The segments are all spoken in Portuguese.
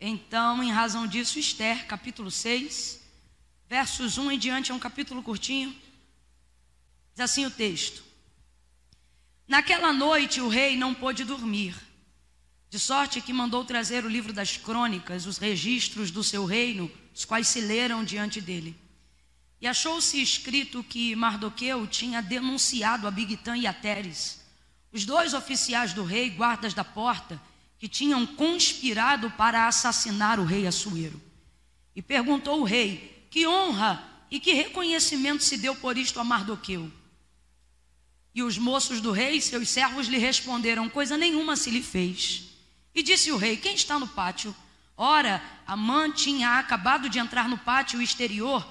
Então, em razão disso, Esther, capítulo 6, versos 1 em diante, é um capítulo curtinho. Diz assim o texto: Naquela noite o rei não pôde dormir, de sorte que mandou trazer o livro das crônicas, os registros do seu reino, os quais se leram diante dele. E achou-se escrito que Mardoqueu tinha denunciado a Bigtã e a Teres, os dois oficiais do rei, guardas da porta, que tinham conspirado para assassinar o rei Assuero. E perguntou o rei: Que honra e que reconhecimento se deu por isto a Mardoqueu? E os moços do rei, seus servos, lhe responderam: Coisa nenhuma se lhe fez. E disse o rei: Quem está no pátio? Ora, Amã tinha acabado de entrar no pátio exterior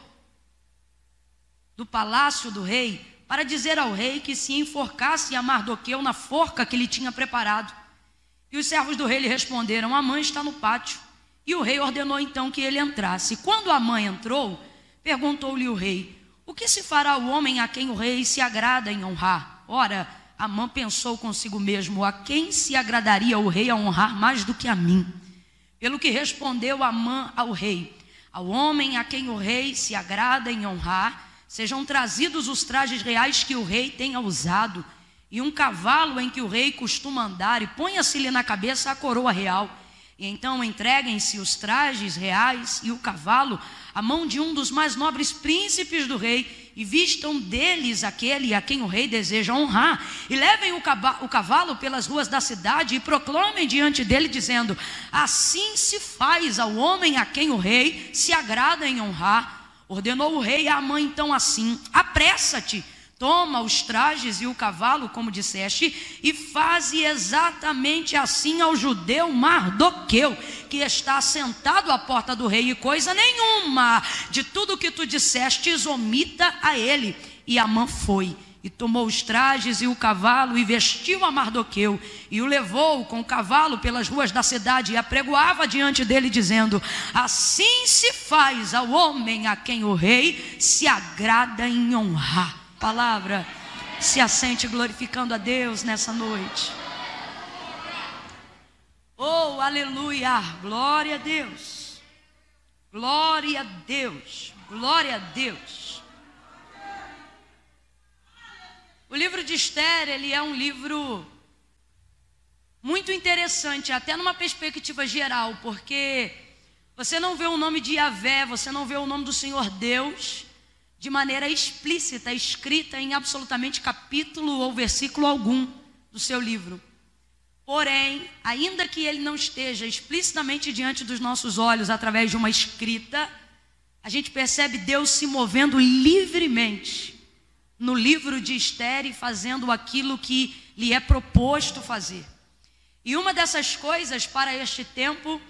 do palácio do rei para dizer ao rei que se enforcasse a Mardoqueu na forca que lhe tinha preparado. E os servos do rei lhe responderam: A mãe está no pátio. E o rei ordenou então que ele entrasse. Quando a mãe entrou, perguntou-lhe o rei: O que se fará ao homem a quem o rei se agrada em honrar? Ora, Amã pensou consigo mesmo: A quem se agradaria o rei a honrar mais do que a mim? Pelo que respondeu Amã ao rei: Ao homem a quem o rei se agrada em honrar, Sejam trazidos os trajes reais que o rei tenha usado, e um cavalo em que o rei costuma andar, e ponha-se-lhe na cabeça a coroa real. E então entreguem-se os trajes reais e o cavalo à mão de um dos mais nobres príncipes do rei, e vistam deles aquele a quem o rei deseja honrar, e levem o cavalo pelas ruas da cidade e proclamem diante dele, dizendo: Assim se faz ao homem a quem o rei se agrada em honrar. Ordenou o rei à mãe então assim: apressa-te, toma os trajes e o cavalo, como disseste, e faze exatamente assim ao judeu Mardoqueu, que está sentado à porta do rei, e coisa nenhuma de tudo que tu disseste omita a ele. E Amã foi e tomou os trajes e o cavalo e vestiu a Mardoqueu e o levou com o cavalo pelas ruas da cidade e apregoava diante dele dizendo: Assim se faz ao homem a quem o rei se agrada em honrar. Palavra se assente glorificando a Deus nessa noite. Oh, aleluia! Glória a Deus. Glória a Deus. Glória a Deus. O livro de Esther, ele é um livro muito interessante, até numa perspectiva geral, porque você não vê o nome de Yahvé, você não vê o nome do Senhor Deus de maneira explícita, escrita em absolutamente capítulo ou versículo algum do seu livro. Porém, ainda que ele não esteja explicitamente diante dos nossos olhos através de uma escrita, a gente percebe Deus se movendo livremente no livro de Esther fazendo aquilo que lhe é proposto fazer. E uma dessas coisas para este tempo,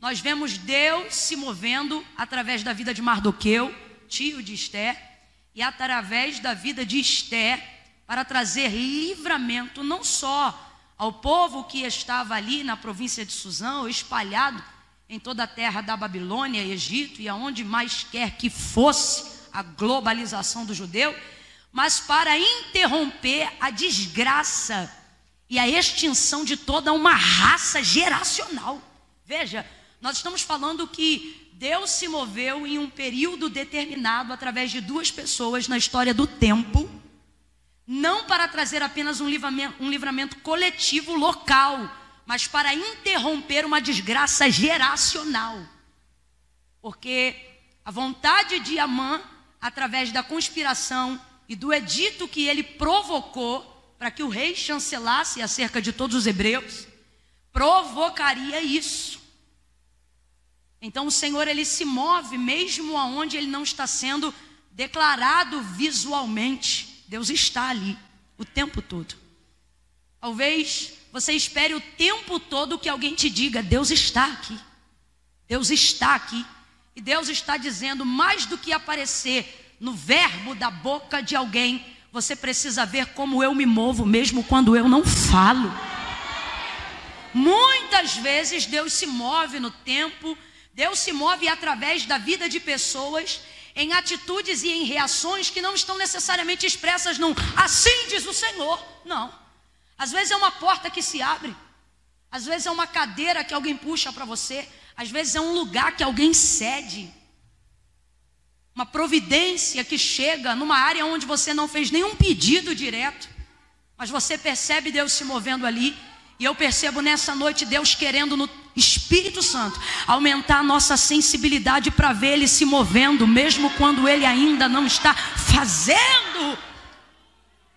nós vemos Deus se movendo através da vida de Mardoqueu, tio de Esther, e através da vida de Esther, para trazer livramento não só ao povo que estava ali na província de Suzão, espalhado em toda a terra da Babilônia, Egito e aonde mais quer que fosse a globalização do judeu, mas para interromper a desgraça e a extinção de toda uma raça geracional. Veja, nós estamos falando que Deus se moveu em um período determinado através de duas pessoas na história do tempo, não para trazer apenas um livramento, um livramento coletivo local, mas para interromper uma desgraça geracional. Porque a vontade de Amã, através da conspiração e do edito que ele provocou para que o rei chancelasse acerca de todos os hebreus, provocaria isso. Então o Senhor ele se move mesmo aonde ele não está sendo declarado visualmente. Deus está ali o tempo todo. Talvez você espere o tempo todo que alguém te diga: Deus está aqui. Deus está aqui. E Deus está dizendo mais do que aparecer no verbo da boca de alguém, você precisa ver como eu me movo, mesmo quando eu não falo. Muitas vezes Deus se move no tempo, Deus se move através da vida de pessoas, em atitudes e em reações que não estão necessariamente expressas num assim diz o Senhor. Não. Às vezes é uma porta que se abre. Às vezes é uma cadeira que alguém puxa para você, às vezes é um lugar que alguém cede. Uma providência que chega numa área onde você não fez nenhum pedido direto, mas você percebe Deus se movendo ali. E eu percebo nessa noite Deus querendo no Espírito Santo aumentar a nossa sensibilidade para ver Ele se movendo, mesmo quando Ele ainda não está fazendo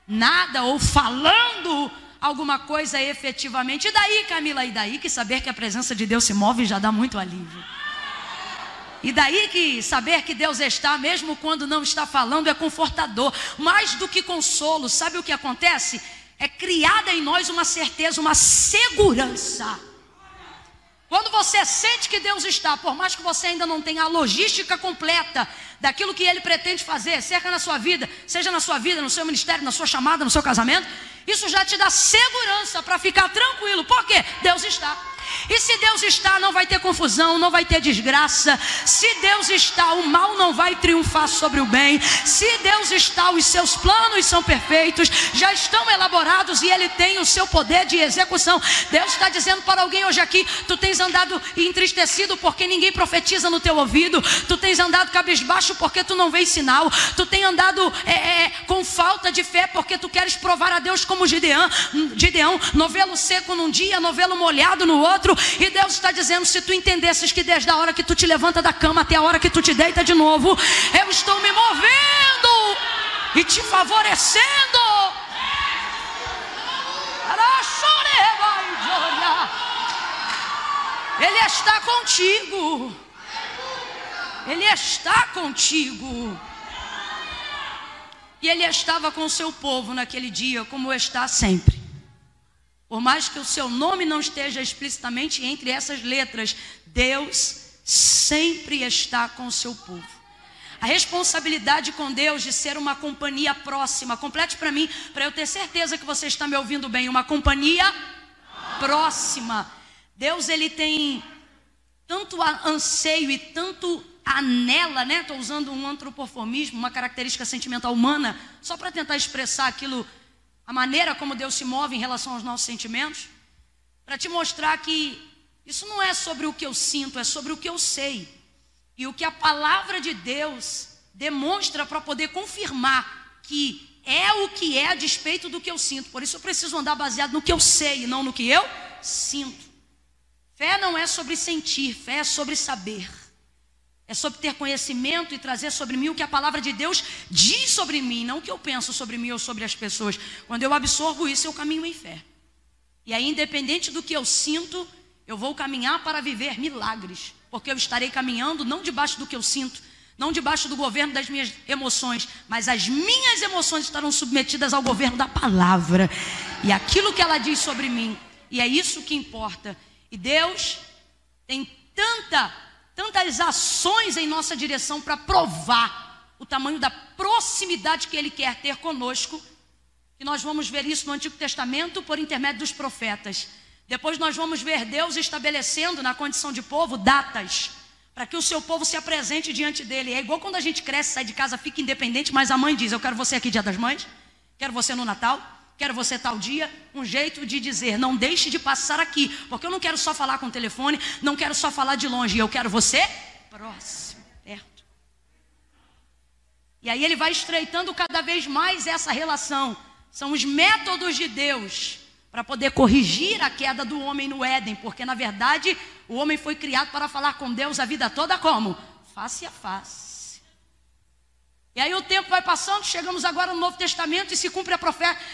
nada ou falando alguma coisa efetivamente. E daí, Camila, e daí que saber que a presença de Deus se move já dá muito alívio. E daí que saber que Deus está, mesmo quando não está falando, é confortador. Mais do que consolo, sabe o que acontece? É criada em nós uma certeza, uma segurança. Quando você sente que Deus está, por mais que você ainda não tenha a logística completa daquilo que Ele pretende fazer, seja na sua vida, seja na sua vida, no seu ministério, na sua chamada, no seu casamento, isso já te dá segurança para ficar tranquilo. Por quê? Deus está. E se Deus está, não vai ter confusão, não vai ter desgraça. Se Deus está, o mal não vai triunfar sobre o bem. Se Deus está, os seus planos são perfeitos, já estão elaborados e Ele tem o seu poder de execução. Deus está dizendo para alguém hoje aqui: tu tens andado entristecido porque ninguém profetiza no teu ouvido, tu tens andado cabisbaixo porque tu não vês sinal, tu tens andado é, é, com falta de fé porque tu queres provar a Deus como Gideão, Gideão novelo seco num dia, novelo molhado no outro outro. E Deus está dizendo: se tu entendesses que desde a hora que tu te levanta da cama até a hora que tu te deita de novo, eu estou me movendo e te favorecendo. Ele está contigo. Ele está contigo. E ele estava com o seu povo naquele dia, como está sempre. Por mais que o seu nome não esteja explicitamente entre essas letras, Deus sempre está com o seu povo. A responsabilidade com Deus de ser uma companhia próxima. Complete para mim, para eu ter certeza que você está me ouvindo bem. Uma companhia próxima. Deus, ele tem tanto anseio e tanto anela, né? Estou usando um antropoformismo, uma característica sentimental humana, só para tentar expressar aquilo a maneira como Deus se move em relação aos nossos sentimentos, para te mostrar que isso não é sobre o que eu sinto, é sobre o que eu sei. E o que a palavra de Deus demonstra para poder confirmar que é o que é a despeito do que eu sinto. Por isso eu preciso andar baseado no que eu sei e não no que eu sinto. Fé não é sobre sentir, fé é sobre saber. É sobre ter conhecimento e trazer sobre mim o que a palavra de Deus diz sobre mim, não o que eu penso sobre mim ou sobre as pessoas. Quando eu absorvo isso, eu caminho em fé. E aí, independente do que eu sinto, eu vou caminhar para viver milagres, porque eu estarei caminhando não debaixo do que eu sinto, não debaixo do governo das minhas emoções, mas as minhas emoções estarão submetidas ao governo da palavra e aquilo que ela diz sobre mim. E é isso que importa. E Deus tem tanta tantas ações em nossa direção para provar o tamanho da proximidade que Ele quer ter conosco, que nós vamos ver isso no Antigo Testamento por intermédio dos profetas. Depois nós vamos ver Deus estabelecendo na condição de povo datas para que o seu povo se apresente diante dele. É igual quando a gente cresce, sai de casa, fica independente, mas a mãe diz: Eu quero você aqui dia das mães, quero você no Natal, quero você tal dia, um jeito de dizer, não deixe de passar aqui, porque eu não quero só falar com o telefone, não quero só falar de longe, eu quero você próximo, perto. E aí ele vai estreitando cada vez mais essa relação. São os métodos de Deus para poder corrigir a queda do homem no Éden, porque na verdade o homem foi criado para falar com Deus a vida toda como? Face a face. E aí o tempo vai passando, chegamos agora no Novo Testamento e se cumpre a,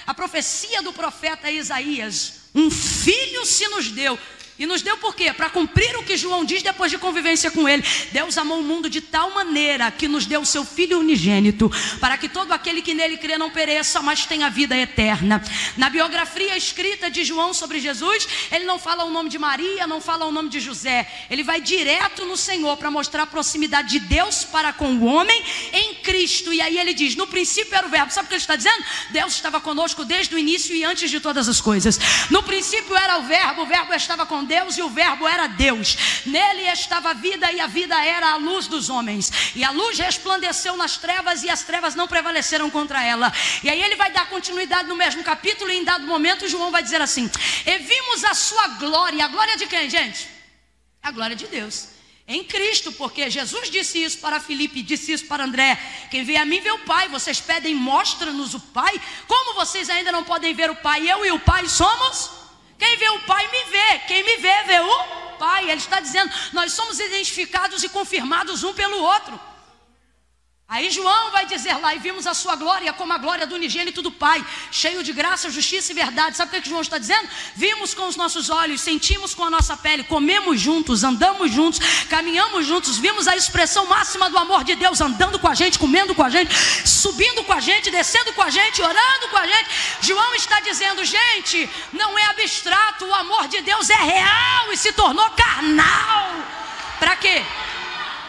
a profecia do profeta Isaías. Um filho se nos deu, e nos deu por quê? Para cumprir o que João diz depois de convivência com ele. Deus amou o mundo de tal maneira que nos deu o seu Filho unigênito, para que todo aquele que nele crê não pereça, mas tenha vida eterna. Na biografia escrita de João sobre Jesus, ele não fala o nome de Maria, não fala o nome de José. Ele vai direto no Senhor para mostrar a proximidade de Deus para com o homem em Cristo. E aí ele diz: no princípio era o Verbo. Sabe o que ele está dizendo? Deus estava conosco desde o início e antes de todas as coisas. No princípio era o Verbo, o Verbo estava com Deus e o Verbo era Deus. Nele estava a vida e a vida era a luz dos homens. E a luz resplandeceu nas trevas e as trevas não prevaleceram contra ela. E aí ele vai dar continuidade no mesmo capítulo e em dado momento João vai dizer assim: E vimos a sua glória. A glória de quem, gente? A glória de Deus em Cristo, porque Jesus disse isso para Filipe, disse isso para André: quem vê a mim vê o Pai, vocês pedem, mostra-nos o Pai, como vocês ainda não podem ver o Pai, eu e o Pai somos? Quem vê o Pai me vê, quem me vê, vê o Pai. Ele está dizendo: nós somos identificados e confirmados um pelo outro. Aí João vai dizer lá, e vimos a sua glória como a glória do unigênito do Pai, cheio de graça, justiça e verdade. Sabe o que, é que João está dizendo? Vimos com os nossos olhos, sentimos com a nossa pele, comemos juntos, andamos juntos, caminhamos juntos, vimos a expressão máxima do amor de Deus andando com a gente, comendo com a gente, subindo com a gente, descendo com a gente, orando com a gente. João está dizendo, gente, não é abstrato, o amor de Deus é real e se tornou carnal. Para quê?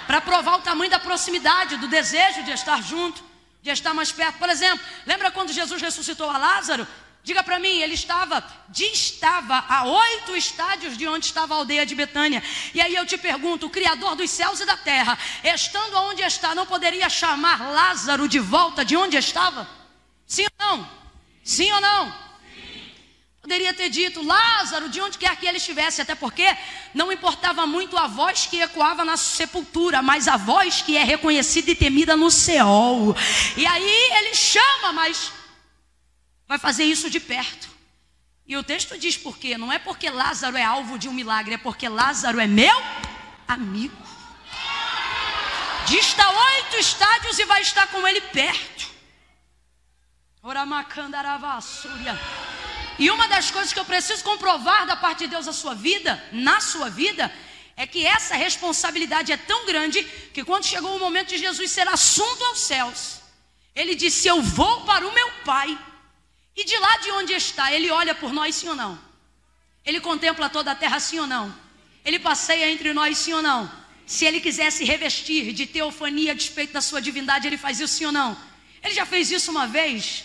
Para provar o tamanho da proximidade, do desejo de estar junto, de estar mais perto. Por exemplo, lembra quando Jesus ressuscitou a Lázaro? Diga para mim, ele estava, distava a oito estádios de onde estava a aldeia de Betânia. E aí eu te pergunto: o Criador dos céus e da terra, estando onde está, não poderia chamar Lázaro de volta de onde estava? Sim ou não? Sim ou não? Poderia ter dito, Lázaro, de onde quer que ele estivesse, até porque não importava muito a voz que ecoava na sepultura, mas a voz que é reconhecida e temida no céu. E aí ele chama, mas vai fazer isso de perto. E o texto diz por quê? Não é porque Lázaro é alvo de um milagre, é porque Lázaro é meu amigo. Dista oito estádios e vai estar com ele perto. Oramacandaravassuria. E uma das coisas que eu preciso comprovar da parte de Deus na sua vida, na sua vida, é que essa responsabilidade é tão grande que quando chegou o momento de Jesus ser assunto aos céus, ele disse: Eu vou para o meu Pai. E de lá de onde está, ele olha por nós, sim ou não? Ele contempla toda a terra, sim ou não? Ele passeia entre nós, sim ou não? Se ele quisesse revestir de teofania a despeito da sua divindade, ele faz isso, sim ou não? Ele já fez isso uma vez,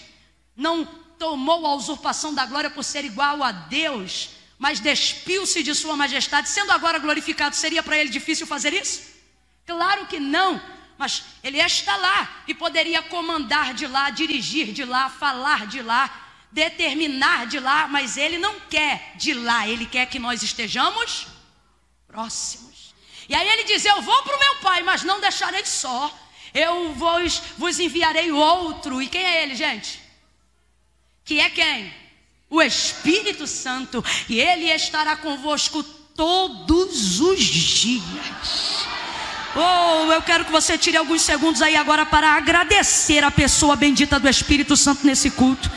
não tomou a usurpação da glória por ser igual a Deus, mas despiu-se de sua majestade, sendo agora glorificado, seria para ele difícil fazer isso? Claro que não, mas ele está lá e poderia comandar de lá, dirigir de lá, falar de lá, determinar de lá, mas ele não quer de lá, ele quer que nós estejamos próximos. E aí ele diz: Eu vou para o meu pai, mas não deixarei só. Eu vos, vos enviarei outro. E quem é ele, gente? Que é quem? O Espírito Santo, e ele estará convosco todos os dias. Oh, eu quero que você tire alguns segundos aí agora para agradecer a pessoa bendita do Espírito Santo nesse culto.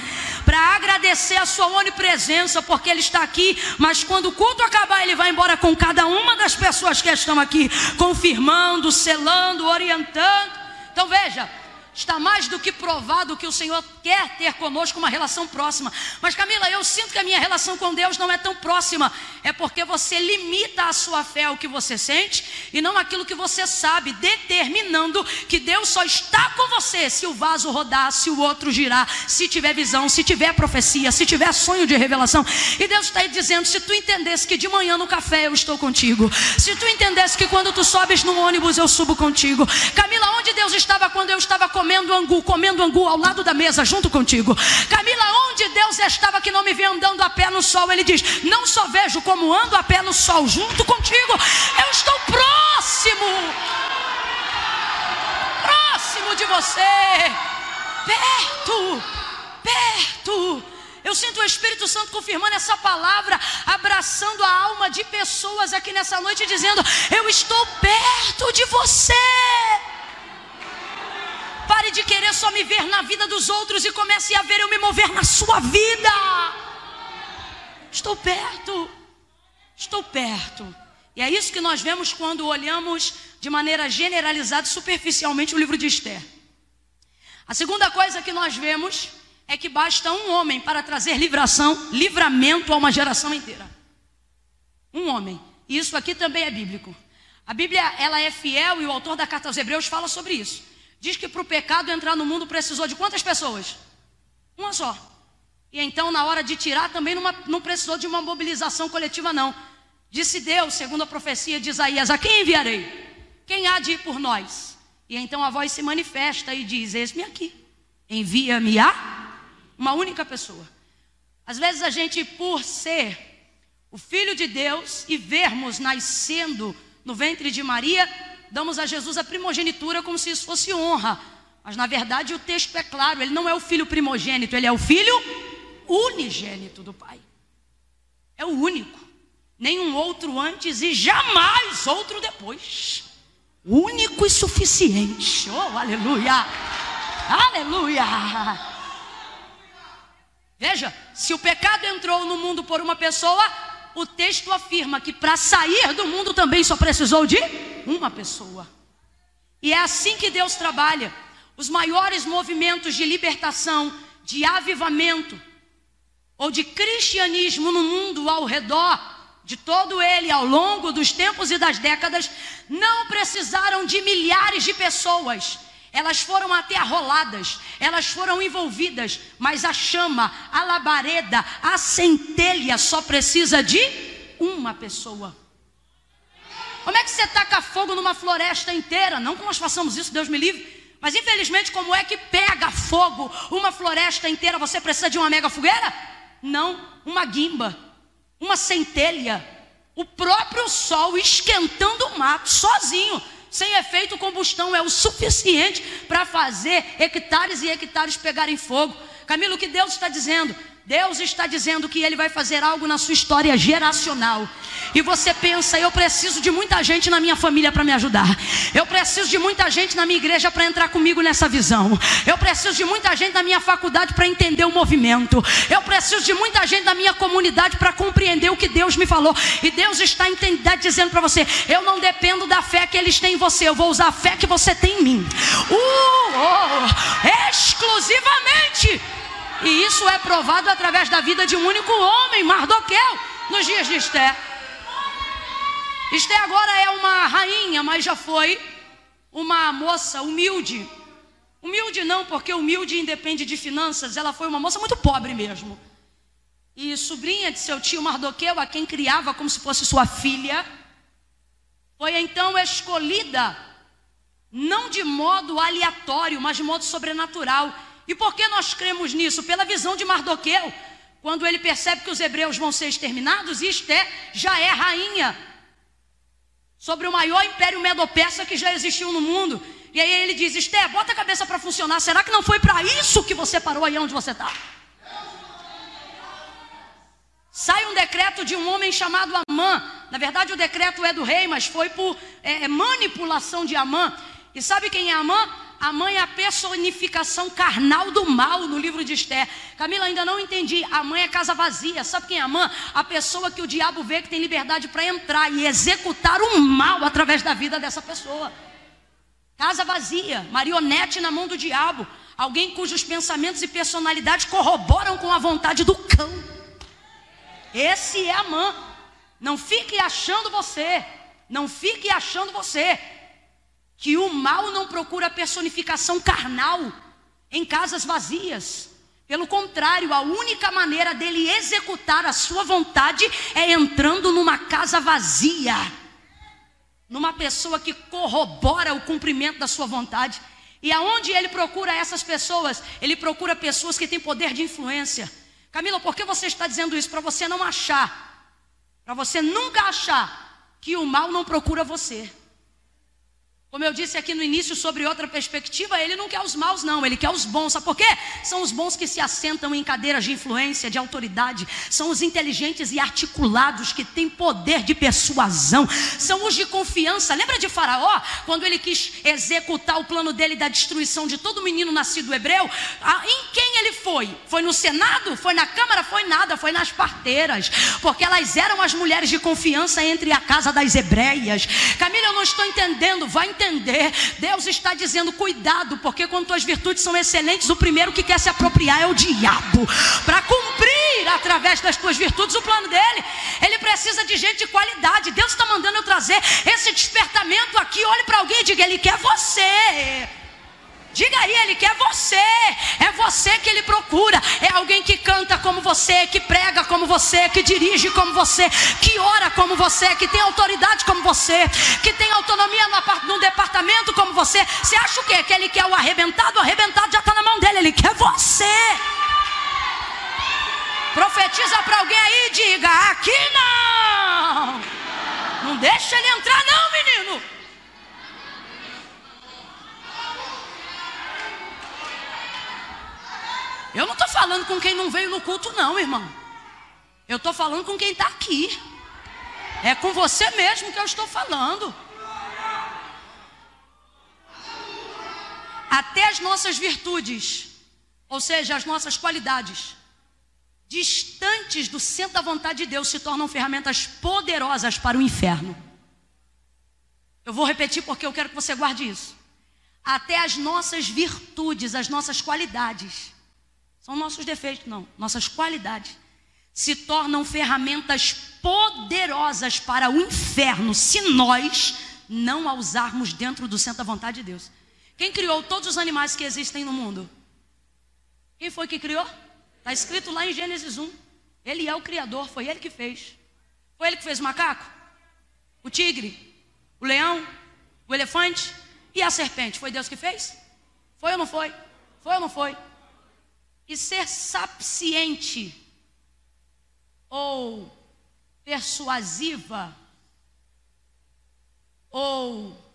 Para agradecer a sua onipresença, porque ele está aqui, mas quando o culto acabar, ele vai embora com cada uma das pessoas que estão aqui, confirmando, selando, orientando. Então veja, Está mais do que provado que o Senhor quer ter conosco uma relação próxima. Mas Camila, eu sinto que a minha relação com Deus não é tão próxima. É porque você limita a sua fé ao que você sente e não aquilo que você sabe, determinando que Deus só está com você se o vaso rodar, se o outro girar, se tiver visão, se tiver profecia, se tiver sonho de revelação. E Deus está aí dizendo: se tu entendesse que de manhã no café eu estou contigo, se tu entendesse que quando tu sobes no ônibus eu subo contigo. Camila, onde Deus estava quando eu estava comendo? Comendo angu, comendo angu ao lado da mesa, junto contigo. Camila, onde Deus estava que não me vê andando a pé no sol? Ele diz: Não só vejo como ando a pé no sol, junto contigo. Eu estou próximo, próximo de você, perto, perto. Eu sinto o Espírito Santo confirmando essa palavra, abraçando a alma de pessoas aqui nessa noite, dizendo: Eu estou perto de você. Pare de querer só me ver na vida dos outros e comece a ver eu me mover na sua vida. Estou perto. Estou perto. E é isso que nós vemos quando olhamos de maneira generalizada superficialmente o livro de Esther. A segunda coisa que nós vemos é que basta um homem para trazer livração, livramento a uma geração inteira. Um homem. E isso aqui também é bíblico. A Bíblia, ela é fiel e o autor da carta aos Hebreus fala sobre isso. Diz que para o pecado entrar no mundo precisou de quantas pessoas? Uma só. E então, na hora de tirar, também não precisou de uma mobilização coletiva, não. Disse Deus, segundo a profecia de Isaías: A quem enviarei? Quem há de ir por nós? E então a voz se manifesta e diz: Eis-me aqui, envia-me a uma única pessoa. Às vezes a gente, por ser o Filho de Deus e vermos nascendo no ventre de Maria, damos a Jesus a primogenitura como se isso fosse honra. Mas na verdade o texto é claro: ele não é o filho primogênito, ele é o filho unigênito do Pai. É o único. Nenhum outro antes e jamais outro depois. Único e suficiente. Oh, aleluia! Aleluia! Veja, se o pecado entrou no mundo por uma pessoa, o texto afirma que para sair do mundo também só precisou de uma pessoa. E é assim que Deus trabalha. Os maiores movimentos de libertação, de avivamento ou de cristianismo no mundo ao redor de todo ele ao longo dos tempos e das décadas não precisaram de milhares de pessoas elas foram até arroladas, elas foram envolvidas, mas a chama, a labareda, a centelha só precisa de uma pessoa. Como é que você taca fogo numa floresta inteira? Não que nós façamos isso, Deus me livre. Mas infelizmente, como é que pega fogo uma floresta inteira? Você precisa de uma mega fogueira? Não, uma guimba, uma centelha, o próprio sol esquentando o mato sozinho sem efeito combustão é o suficiente para fazer hectares e hectares pegarem fogo. Camilo, o que Deus está dizendo? Deus está dizendo que Ele vai fazer algo na sua história geracional. E você pensa, eu preciso de muita gente na minha família para me ajudar. Eu preciso de muita gente na minha igreja para entrar comigo nessa visão. Eu preciso de muita gente na minha faculdade para entender o movimento. Eu preciso de muita gente na minha comunidade para compreender o que Deus me falou. E Deus está dizendo para você: eu não dependo da fé que eles têm em você, eu vou usar a fé que você tem em mim. Uh, oh, exclusivamente. E isso é provado através da vida de um único homem, Mardoqueu, nos dias de Esté. Esté agora é uma rainha, mas já foi uma moça humilde. Humilde não, porque humilde independe de finanças, ela foi uma moça muito pobre mesmo. E sobrinha de seu tio Mardoqueu, a quem criava como se fosse sua filha, foi então escolhida, não de modo aleatório, mas de modo sobrenatural e por que nós cremos nisso? Pela visão de Mardoqueu, quando ele percebe que os hebreus vão ser exterminados, e Esté já é rainha sobre o maior império medo-persa que já existiu no mundo. E aí ele diz: Esté, bota a cabeça para funcionar. Será que não foi para isso que você parou aí onde você está? Sai um decreto de um homem chamado Amã. Na verdade, o decreto é do rei, mas foi por é, manipulação de Amã. E sabe quem é Amã? A mãe é a personificação carnal do mal no livro de Esther. Camila, ainda não entendi. A mãe é casa vazia. Sabe quem é a mãe? A pessoa que o diabo vê que tem liberdade para entrar e executar o mal através da vida dessa pessoa. Casa vazia, marionete na mão do diabo. Alguém cujos pensamentos e personalidades corroboram com a vontade do cão. Esse é a mãe. Não fique achando você. Não fique achando você que o mal não procura personificação carnal em casas vazias. Pelo contrário, a única maneira dele executar a sua vontade é entrando numa casa vazia, numa pessoa que corrobora o cumprimento da sua vontade. E aonde ele procura essas pessoas? Ele procura pessoas que têm poder de influência. Camila, por que você está dizendo isso? Para você não achar, para você nunca achar que o mal não procura você. Como eu disse aqui no início sobre outra perspectiva, ele não quer os maus, não, ele quer os bons. Sabe por quê? São os bons que se assentam em cadeiras de influência, de autoridade. São os inteligentes e articulados que têm poder de persuasão. São os de confiança. Lembra de Faraó? Quando ele quis executar o plano dele da destruição de todo menino nascido hebreu? Em quem ele foi? Foi no Senado? Foi na Câmara? Foi nada, foi nas parteiras. Porque elas eram as mulheres de confiança entre a casa das hebreias. Camila, eu não estou entendendo. Vai entender. Deus está dizendo: cuidado, porque quando tuas virtudes são excelentes, o primeiro que quer se apropriar é o diabo. Para cumprir através das tuas virtudes o plano dele, ele precisa de gente de qualidade. Deus está mandando eu trazer esse despertamento aqui. Olhe para alguém e diga: Ele quer você. Diga aí, ele quer você. É você que ele procura. É alguém que canta como você, que prega como você, que dirige como você, que ora como você, que tem autoridade como você, que tem autonomia no, departamento como você. Você acha o quê? Que ele quer o arrebentado? O arrebentado já está na mão dele. Ele quer você. Profetiza para alguém aí e diga: aqui não. Não deixa ele entrar, não, menino. Eu não estou falando com quem não veio no culto, não, irmão. Eu estou falando com quem está aqui. É com você mesmo que eu estou falando. Até as nossas virtudes, ou seja, as nossas qualidades, distantes do centro da vontade de Deus, se tornam ferramentas poderosas para o inferno. Eu vou repetir porque eu quero que você guarde isso. Até as nossas virtudes, as nossas qualidades, são nossos defeitos, não. Nossas qualidades se tornam ferramentas poderosas para o inferno se nós não a usarmos dentro do centro da vontade de Deus. Quem criou todos os animais que existem no mundo? Quem foi que criou? Está escrito lá em Gênesis 1. Ele é o Criador, foi ele que fez. Foi ele que fez o macaco, o tigre, o leão, o elefante e a serpente. Foi Deus que fez? Foi ou não foi? Foi ou não foi? E ser sapiente ou persuasiva ou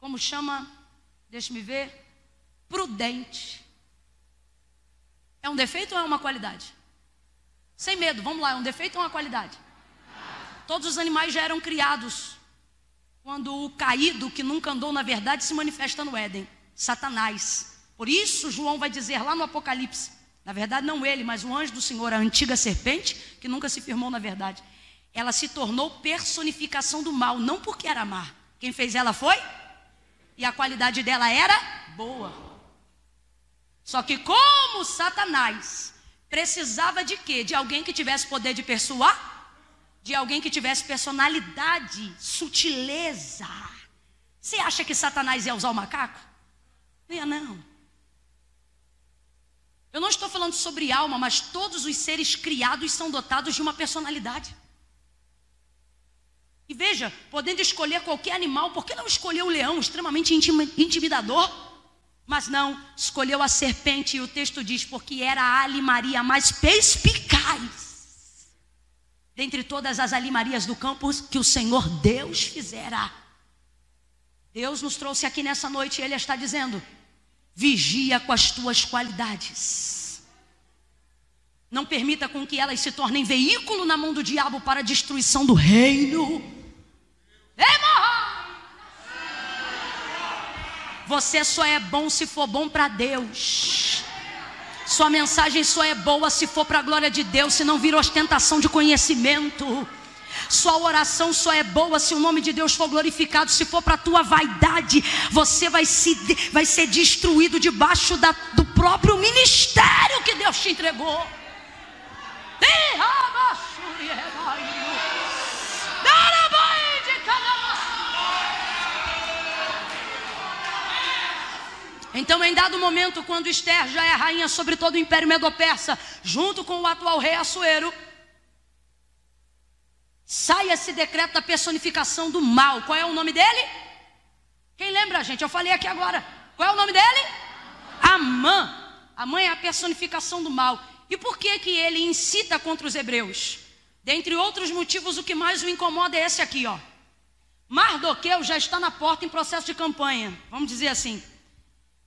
como chama? Deixa-me ver. Prudente. É um defeito ou é uma qualidade? Sem medo, vamos lá, é um defeito ou uma qualidade? Todos os animais já eram criados quando o caído que nunca andou na verdade se manifesta no Éden, Satanás. Por isso, João vai dizer lá no Apocalipse, na verdade, não ele, mas o anjo do Senhor, a antiga serpente, que nunca se firmou na verdade. Ela se tornou personificação do mal, não porque era má. Quem fez ela foi? E a qualidade dela era boa. Só que, como Satanás precisava de quê? De alguém que tivesse poder de persuar? De alguém que tivesse personalidade, sutileza. Você acha que Satanás ia usar o macaco? Não ia, não. Eu não estou falando sobre alma, mas todos os seres criados são dotados de uma personalidade. E veja, podendo escolher qualquer animal, por que não escolheu o leão, extremamente intimidador? Mas não, escolheu a serpente, e o texto diz, porque era a alimaria mais perspicaz dentre todas as alimarias do campo que o Senhor Deus fizera. Deus nos trouxe aqui nessa noite e Ele está dizendo: Vigia com as tuas qualidades. Não permita com que elas se tornem veículo na mão do diabo para a destruição do reino. Você só é bom se for bom para Deus. Sua mensagem só é boa se for para a glória de Deus, se não vir ostentação de conhecimento. Sua oração só é boa se o nome de Deus for glorificado. Se for para a tua vaidade, você vai, se, vai ser destruído debaixo da, do próprio ministério que Deus te entregou. Então, em dado momento, quando Esther já é rainha sobre todo o império medo-persa, junto com o atual rei Assuero, Sai esse decreto da personificação do mal. Qual é o nome dele? Quem lembra, gente? Eu falei aqui agora. Qual é o nome dele? Amã. Amã é a personificação do mal. E por que que ele incita contra os hebreus? Dentre outros motivos, o que mais o incomoda é esse aqui, ó. Mardoqueu já está na porta em processo de campanha, vamos dizer assim.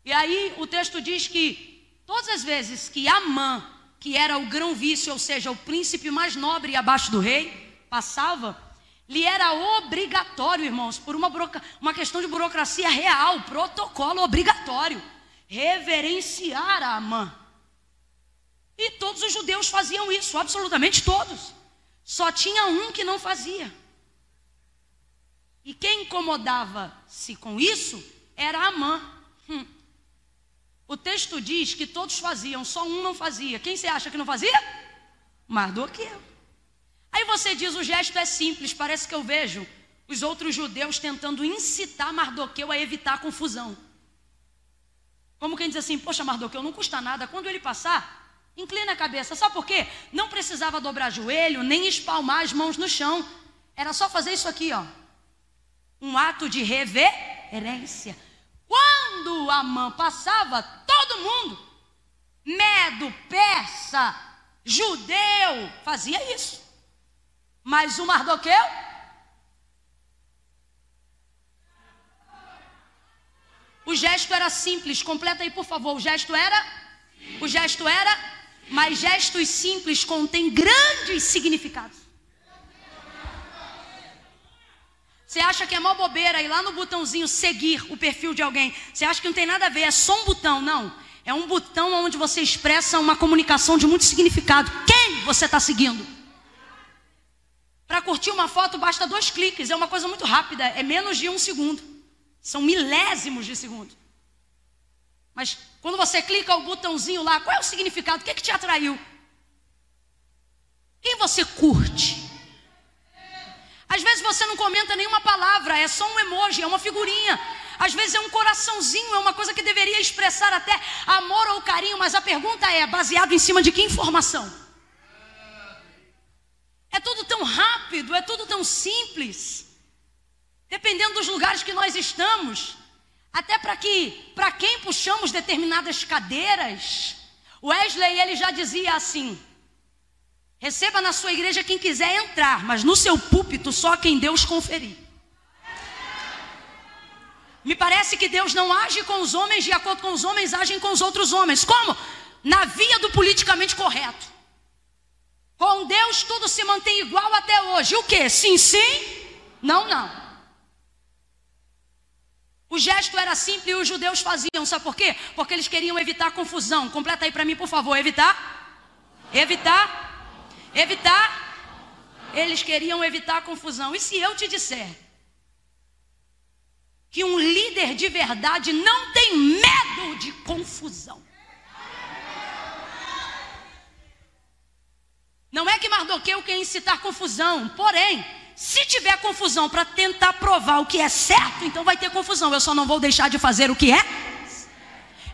E aí o texto diz que todas as vezes que Amã, que era o grão-vice, ou seja, o príncipe mais nobre abaixo do rei, passava, lhe era obrigatório, irmãos, por uma, uma questão de burocracia real, protocolo obrigatório, reverenciar a Amã. E todos os judeus faziam isso, absolutamente todos. Só tinha um que não fazia. E quem incomodava-se com isso era Amã. Hum. O texto diz que todos faziam, só um não fazia. Quem você acha que não fazia? Mardoqueu. Aí você diz: o gesto é simples, parece que eu vejo os outros judeus tentando incitar Mardoqueu a evitar a confusão. Como quem diz assim, poxa, Mardoqueu, não custa nada. Quando ele passar, inclina a cabeça. Sabe por quê? Não precisava dobrar joelho, nem espalmar as mãos no chão. Era só fazer isso aqui, ó. Um ato de reverência. Quando a mão passava, todo mundo, medo, persa, judeu, fazia isso. Mas o Mardoqueu O gesto era simples, completa aí por favor. O gesto era? O gesto era? Mas gestos simples contêm grandes significados. Você acha que é mó bobeira ir lá no botãozinho seguir o perfil de alguém? Você acha que não tem nada a ver, é só um botão? Não. É um botão onde você expressa uma comunicação de muito significado. Quem você está seguindo? Para curtir uma foto basta dois cliques, é uma coisa muito rápida, é menos de um segundo. São milésimos de segundo. Mas quando você clica o botãozinho lá, qual é o significado? O que, é que te atraiu? Quem você curte? Às vezes você não comenta nenhuma palavra, é só um emoji, é uma figurinha. Às vezes é um coraçãozinho, é uma coisa que deveria expressar até amor ou carinho, mas a pergunta é: baseado em cima de que informação? É tudo tão rápido, é tudo tão simples. Dependendo dos lugares que nós estamos, até para que, para quem puxamos determinadas cadeiras, Wesley ele já dizia assim: receba na sua igreja quem quiser entrar, mas no seu púlpito só quem Deus conferir. Me parece que Deus não age com os homens de acordo com os homens agem com os outros homens. Como? Na via do politicamente correto. Com Deus tudo se mantém igual até hoje. O que? Sim, sim? Não, não. O gesto era simples e os judeus faziam, sabe por quê? Porque eles queriam evitar confusão. Completa aí para mim, por favor. Evitar? Evitar? Evitar? Eles queriam evitar confusão. E se eu te disser que um líder de verdade não tem medo de confusão? Não é que Mardoqueu quer incitar confusão, porém, se tiver confusão para tentar provar o que é certo, então vai ter confusão. Eu só não vou deixar de fazer o que é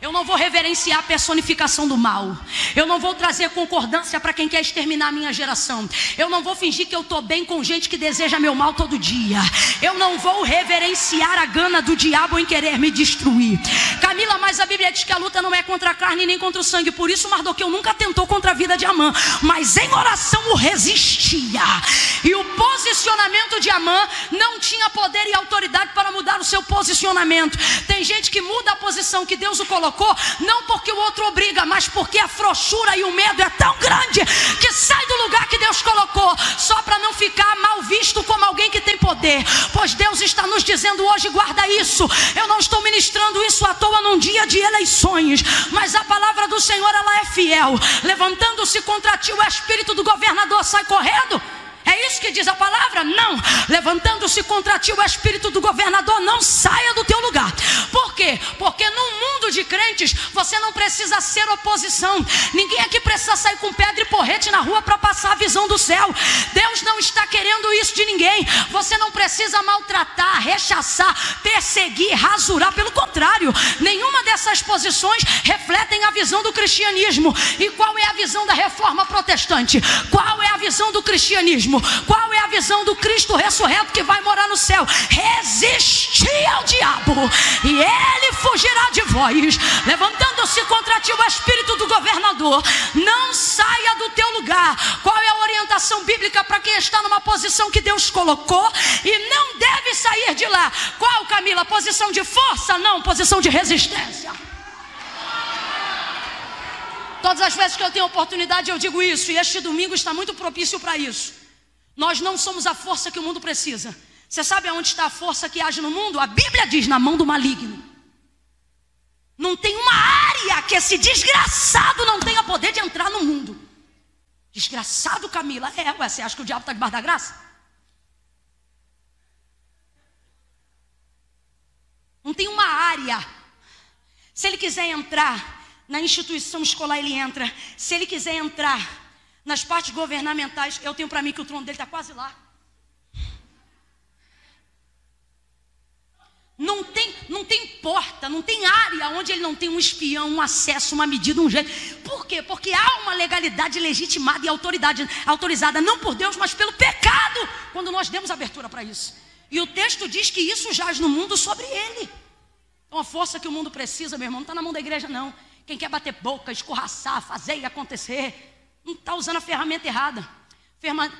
eu não vou reverenciar a personificação do mal. Eu não vou trazer concordância para quem quer exterminar a minha geração. Eu não vou fingir que eu estou bem com gente que deseja meu mal todo dia. Eu não vou reverenciar a gana do diabo em querer me destruir. Camila, mas a Bíblia diz que a luta não é contra a carne nem contra o sangue. Por isso Mardoqueu nunca tentou contra a vida de Amã. Mas em oração o resistia. E o posicionamento de Amã não tinha poder e autoridade para mudar o seu posicionamento. Tem gente que muda a posição que Deus o colocou colocou, não porque o outro obriga, mas porque a frouxura e o medo é tão grande que sai do lugar que Deus colocou, só para não ficar mal visto como alguém que tem poder. Pois Deus está nos dizendo hoje: guarda isso. Eu não estou ministrando isso à toa num dia de eleições, mas a palavra do Senhor ela é fiel. Levantando-se contra ti o espírito do governador, sai correndo. É isso que diz a palavra? Não. Levantando-se contra ti o espírito do governador, não saia do teu lugar. Por quê? Porque num mundo de crentes, você não precisa ser oposição. Ninguém aqui precisa sair com pedra e porrete na rua para passar a visão do céu. Deus não está querendo isso de ninguém. Você não precisa maltratar, rechaçar, perseguir, rasurar. Pelo contrário, nenhuma dessas posições refletem a visão do cristianismo. E qual é a visão da reforma protestante? Qual é a visão do cristianismo? Qual é a visão do Cristo ressurreto que vai morar no céu? Resistir ao diabo e ele fugirá de vós. Levantando-se contra ti o espírito do governador, não saia do teu lugar. Qual é a orientação bíblica para quem está numa posição que Deus colocou e não deve sair de lá? Qual, Camila? Posição de força? Não, posição de resistência. Todas as vezes que eu tenho oportunidade eu digo isso, e este domingo está muito propício para isso. Nós não somos a força que o mundo precisa. Você sabe aonde está a força que age no mundo? A Bíblia diz: na mão do maligno. Não tem uma área que esse desgraçado não tenha poder de entrar no mundo. Desgraçado, Camila. É, ué, você acha que o diabo está debaixo da graça? Não tem uma área. Se ele quiser entrar na instituição escolar, ele entra. Se ele quiser entrar nas partes governamentais, eu tenho para mim que o trono dele está quase lá. Não tem, não tem porta não tem área onde ele não tem um espião, um acesso, uma medida, um jeito. Por quê? Porque há uma legalidade legitimada e autoridade autorizada não por Deus, mas pelo pecado, quando nós demos abertura para isso. E o texto diz que isso jaz no mundo sobre ele. Então a força que o mundo precisa, meu irmão, não está na mão da igreja, não. Quem quer bater boca, escorraçar, fazer e acontecer, não está usando a ferramenta errada.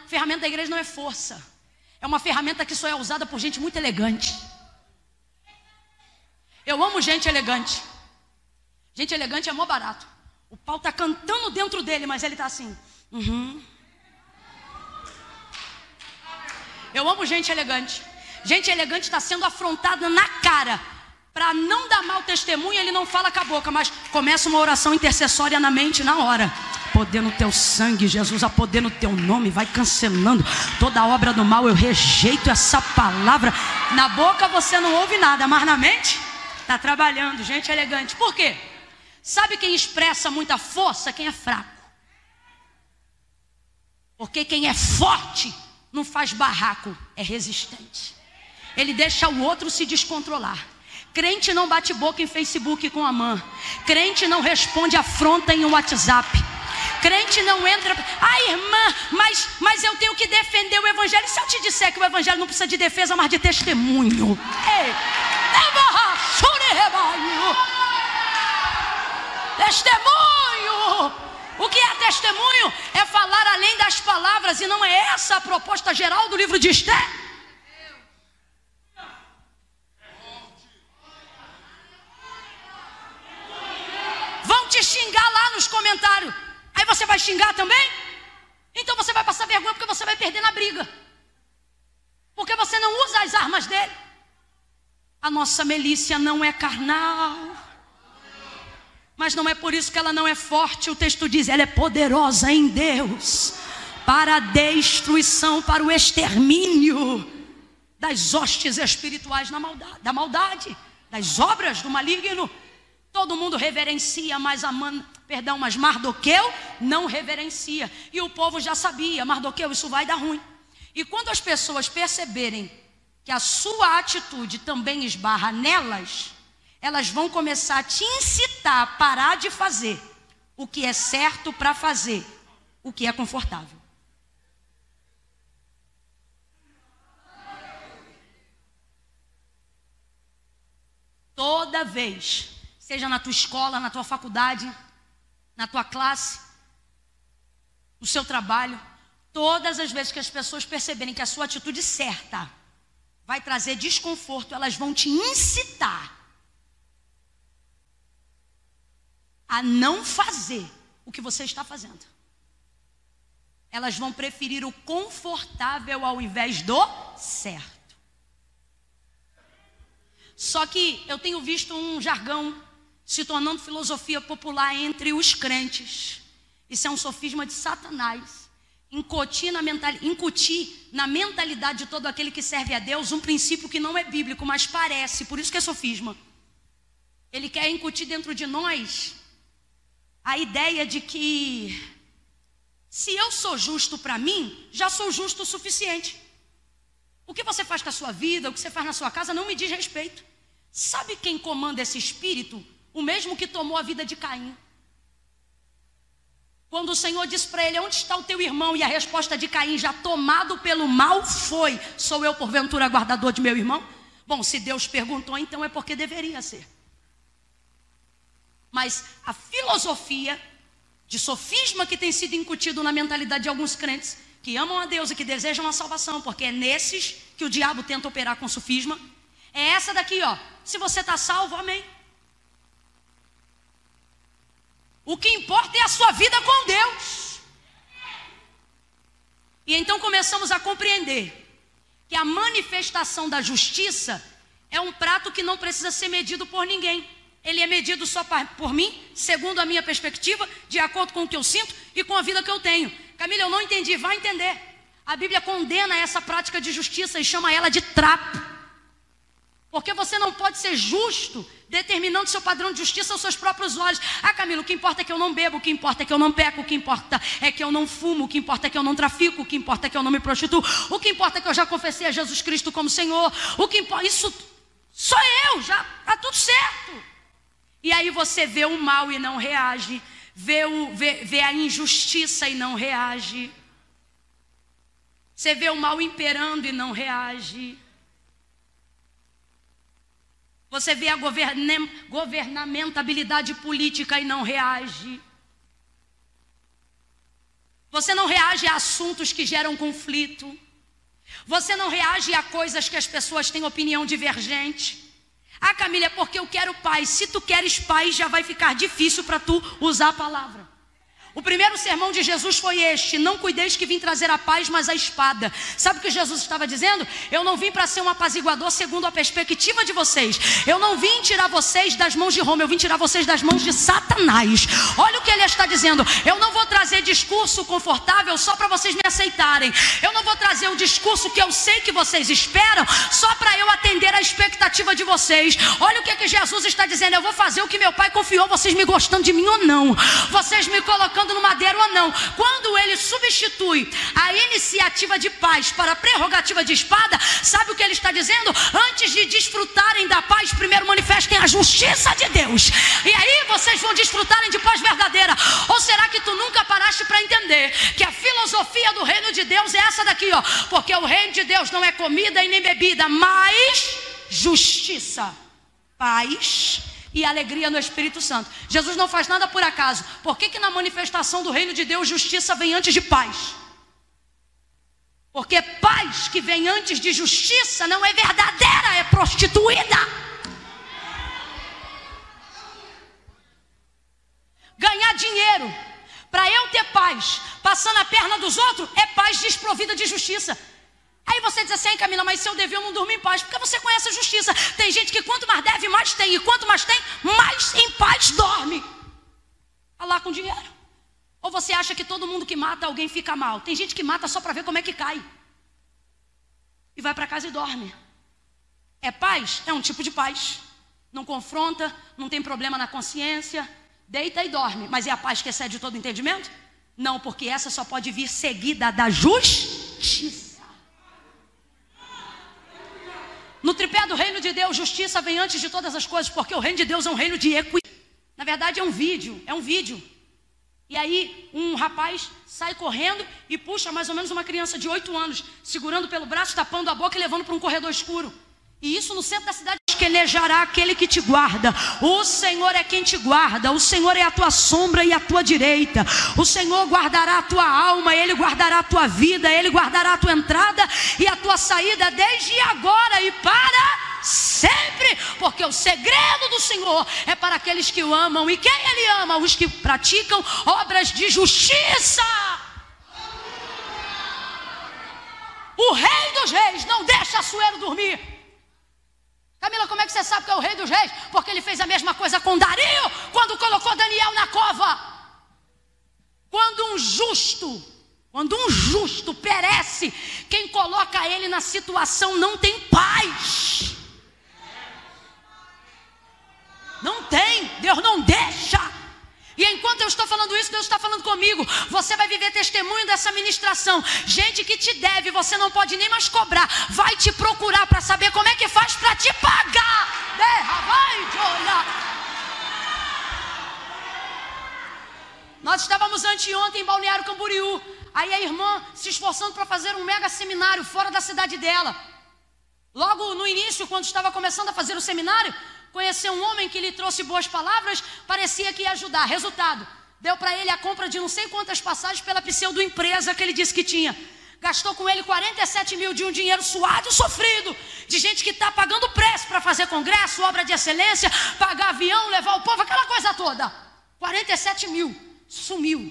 Ferramenta da igreja não é força. É uma ferramenta que só é usada por gente muito elegante. Eu amo gente elegante. Gente elegante é mó barato. O pau está cantando dentro dele, mas ele está assim. Uhum. Eu amo gente elegante. Gente elegante está sendo afrontada na cara. Para não dar mau testemunho, ele não fala com a boca, mas começa uma oração intercessória na mente na hora poder no teu sangue, Jesus, a poder no teu nome, vai cancelando toda obra do mal. Eu rejeito essa palavra. Na boca você não ouve nada, mas na mente está trabalhando, gente elegante. Por quê? Sabe quem expressa muita força? Quem é fraco. Porque quem é forte não faz barraco, é resistente. Ele deixa o outro se descontrolar. Crente não bate boca em Facebook com a mãe. Crente não responde afronta em WhatsApp. Crente não entra. Ai, irmã, mas, mas eu tenho que defender o Evangelho. E se eu te disser que o Evangelho não precisa de defesa, mas de testemunho? Ei, testemunho. O que é testemunho? É falar além das palavras, e não é essa a proposta geral do livro de Esther. Vão te xingar lá nos comentários. Aí você vai xingar também? Então você vai passar vergonha porque você vai perder na briga. Porque você não usa as armas dele. A nossa milícia não é carnal. Mas não é por isso que ela não é forte. O texto diz: ela é poderosa em Deus para a destruição, para o extermínio das hostes espirituais maldade, da maldade, das obras do maligno. Todo mundo reverencia, mas Aman, perdão, mas Mardoqueu não reverencia. E o povo já sabia, Mardoqueu, isso vai dar ruim. E quando as pessoas perceberem que a sua atitude também esbarra nelas, elas vão começar a te incitar a parar de fazer o que é certo para fazer o que é confortável. Toda vez seja na tua escola, na tua faculdade, na tua classe, no seu trabalho, todas as vezes que as pessoas perceberem que a sua atitude certa vai trazer desconforto, elas vão te incitar a não fazer o que você está fazendo. Elas vão preferir o confortável ao invés do certo. Só que eu tenho visto um jargão se tornando filosofia popular entre os crentes. Isso é um sofisma de Satanás. Incutir na, mental, incutir na mentalidade de todo aquele que serve a Deus um princípio que não é bíblico, mas parece, por isso que é sofisma. Ele quer incutir dentro de nós a ideia de que se eu sou justo para mim, já sou justo o suficiente. O que você faz com a sua vida, o que você faz na sua casa, não me diz respeito. Sabe quem comanda esse espírito? O mesmo que tomou a vida de Caim. Quando o Senhor disse para ele: Onde está o teu irmão? E a resposta de Caim, já tomado pelo mal, foi: Sou eu, porventura, guardador de meu irmão? Bom, se Deus perguntou, então é porque deveria ser. Mas a filosofia de sofisma que tem sido incutido na mentalidade de alguns crentes que amam a Deus e que desejam a salvação, porque é nesses que o diabo tenta operar com sofisma, é essa daqui, ó. Se você está salvo, amém. O que importa é a sua vida com Deus. E então começamos a compreender que a manifestação da justiça é um prato que não precisa ser medido por ninguém. Ele é medido só por mim, segundo a minha perspectiva, de acordo com o que eu sinto e com a vida que eu tenho. Camila, eu não entendi, vai entender. A Bíblia condena essa prática de justiça e chama ela de trapo. Porque você não pode ser justo determinando seu padrão de justiça aos seus próprios olhos. Ah, Camilo, o que importa é que eu não bebo, o que importa é que eu não peco, o que importa é que eu não fumo, o que importa é que eu não trafico, o que importa é que eu não me prostituo, o que importa é que eu já confessei a Jesus Cristo como Senhor, o que importa, isso Sou eu, já tá tudo certo. E aí você vê o mal e não reage, vê, o, vê, vê a injustiça e não reage. Você vê o mal imperando e não reage. Você vê a governamentabilidade política e não reage. Você não reage a assuntos que geram conflito. Você não reage a coisas que as pessoas têm opinião divergente. Ah, Camila, é porque eu quero paz. Se tu queres paz, já vai ficar difícil para tu usar a palavra. O primeiro sermão de Jesus foi este: Não cuideis que vim trazer a paz, mas a espada. Sabe o que Jesus estava dizendo? Eu não vim para ser um apaziguador segundo a perspectiva de vocês. Eu não vim tirar vocês das mãos de Roma, eu vim tirar vocês das mãos de Satanás. Olha o que ele está dizendo. Eu não vou trazer discurso confortável só para vocês me aceitarem. Eu não vou trazer o discurso que eu sei que vocês esperam só para eu atender a expectativa de vocês. Olha o que, que Jesus está dizendo. Eu vou fazer o que meu pai confiou, vocês me gostando de mim ou não. Vocês me colocando colocando no madeiro ou não. Quando ele substitui a iniciativa de paz para a prerrogativa de espada, sabe o que ele está dizendo? Antes de desfrutarem da paz, primeiro manifestem a justiça de Deus. E aí vocês vão desfrutarem de paz verdadeira. Ou será que tu nunca paraste para entender que a filosofia do reino de Deus é essa daqui, ó? Porque o reino de Deus não é comida e nem bebida, mas justiça, paz e alegria no Espírito Santo. Jesus não faz nada por acaso. Por que, que na manifestação do reino de Deus justiça vem antes de paz? Porque paz que vem antes de justiça não é verdadeira, é prostituída. Ganhar dinheiro para eu ter paz, passando a perna dos outros, é paz desprovida de justiça. Aí você diz assim, Camila, mas se eu dever, eu não durmo em paz, porque você conhece a justiça. Tem gente que quanto mais deve, mais tem, e quanto mais tem, mais em paz dorme. Está lá com dinheiro. Ou você acha que todo mundo que mata alguém fica mal? Tem gente que mata só para ver como é que cai. E vai para casa e dorme. É paz? É um tipo de paz. Não confronta, não tem problema na consciência, deita e dorme. Mas é a paz que excede todo entendimento? Não, porque essa só pode vir seguida da justiça. No tripé do reino de Deus, justiça vem antes de todas as coisas, porque o reino de Deus é um reino de equidade. Na verdade, é um vídeo, é um vídeo. E aí, um rapaz sai correndo e puxa mais ou menos uma criança de oito anos, segurando pelo braço, tapando a boca e levando para um corredor escuro. E isso no centro da cidade esquelejará aquele que te guarda. O Senhor é quem te guarda. O Senhor é a tua sombra e a tua direita. O Senhor guardará a tua alma, ele guardará a tua vida, ele guardará a tua entrada e a tua saída desde agora e para sempre, porque o segredo do Senhor é para aqueles que o amam. E quem ele ama? Os que praticam obras de justiça. O rei dos reis não deixa a Suero dormir. Camila, como é que você sabe que é o rei dos reis? Porque ele fez a mesma coisa com Dario quando colocou Daniel na cova. Quando um justo, quando um justo perece, quem coloca ele na situação não tem paz. Não tem, Deus não deixa. E enquanto eu estou falando isso, Deus está falando comigo. Você vai viver testemunho dessa ministração. Gente que te deve, você não pode nem mais cobrar. Vai te procurar para saber como é que faz para te pagar. Derra, vai, olhar. Nós estávamos anteontem em Balneário Camboriú. Aí a irmã se esforçando para fazer um mega seminário fora da cidade dela. Logo no início, quando estava começando a fazer o seminário, conheceu um homem que lhe trouxe boas palavras, parecia que ia ajudar. Resultado, deu para ele a compra de não sei quantas passagens pela pseudo-empresa que ele disse que tinha. Gastou com ele 47 mil de um dinheiro suado e sofrido. De gente que está pagando preço para fazer congresso, obra de excelência, pagar avião, levar o povo, aquela coisa toda. 47 mil. Sumiu.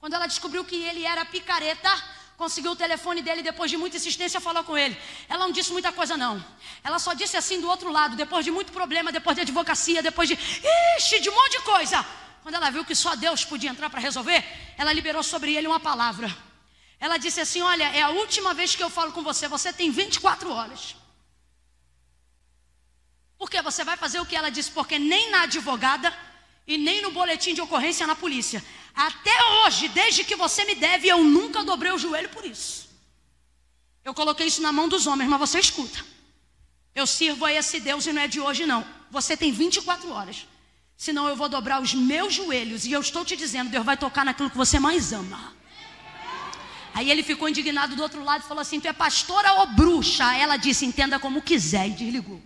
Quando ela descobriu que ele era picareta, conseguiu o telefone dele depois de muita insistência falou com ele. Ela não disse muita coisa não. Ela só disse assim do outro lado, depois de muito problema, depois de advocacia, depois de ixi, de um monte de coisa. Quando ela viu que só Deus podia entrar para resolver, ela liberou sobre ele uma palavra. Ela disse assim: "Olha, é a última vez que eu falo com você. Você tem 24 horas." Porque você vai fazer o que ela disse, porque nem na advogada e nem no boletim de ocorrência na polícia. Até hoje, desde que você me deve, eu nunca dobrei o joelho por isso. Eu coloquei isso na mão dos homens, mas você escuta. Eu sirvo a esse Deus e não é de hoje, não. Você tem 24 horas. Senão eu vou dobrar os meus joelhos. E eu estou te dizendo, Deus vai tocar naquilo que você mais ama. Aí ele ficou indignado do outro lado e falou assim: Tu é pastora ou bruxa? Ela disse: Entenda como quiser. E desligou.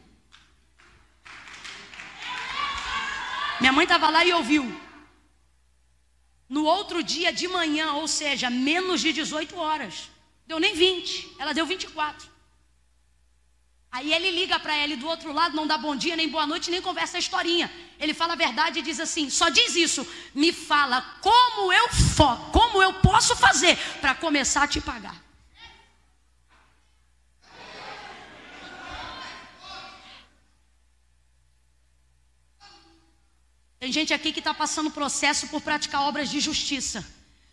Minha mãe estava lá e ouviu. No outro dia de manhã, ou seja, menos de 18 horas. Deu nem 20, ela deu 24. Aí ele liga para ela e do outro lado não dá bom dia, nem boa noite, nem conversa a historinha. Ele fala a verdade e diz assim: só diz isso, me fala como eu for, como eu posso fazer para começar a te pagar. Tem gente aqui que está passando processo por praticar obras de justiça.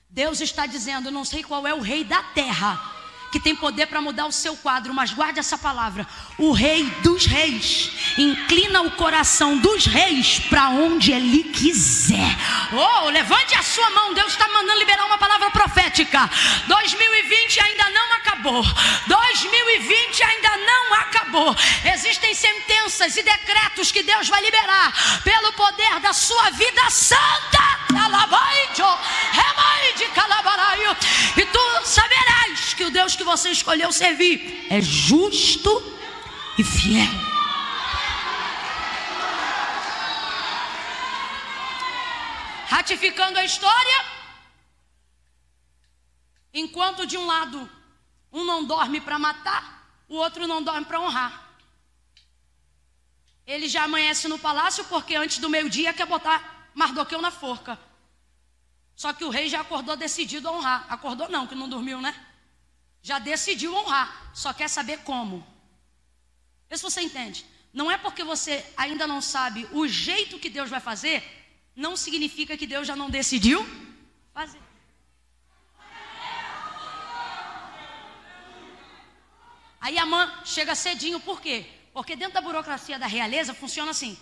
Deus está dizendo: não sei qual é o rei da terra que tem poder para mudar o seu quadro, mas guarde essa palavra: o Rei dos Reis inclina o coração dos reis para onde ele quiser. Oh, levante a sua mão, Deus está mandando liberar uma palavra profética. 2020 ainda não acabou, 2020 ainda não acabou. Existem sentenças e decretos que Deus vai liberar pelo poder da sua vida santa. E tu saberás que o Deus que você escolheu servir é justo e fiel. Ratificando a história, enquanto de um lado um não dorme para matar, o outro não dorme para honrar. Ele já amanhece no palácio porque antes do meio-dia quer botar Mardoqueu na forca. Só que o rei já acordou decidido a honrar. Acordou não, que não dormiu, né? Já decidiu honrar, só quer saber como. Vê se você entende. Não é porque você ainda não sabe o jeito que Deus vai fazer, não significa que Deus já não decidiu fazer. Aí a mãe chega cedinho, por quê? Porque dentro da burocracia da realeza funciona assim: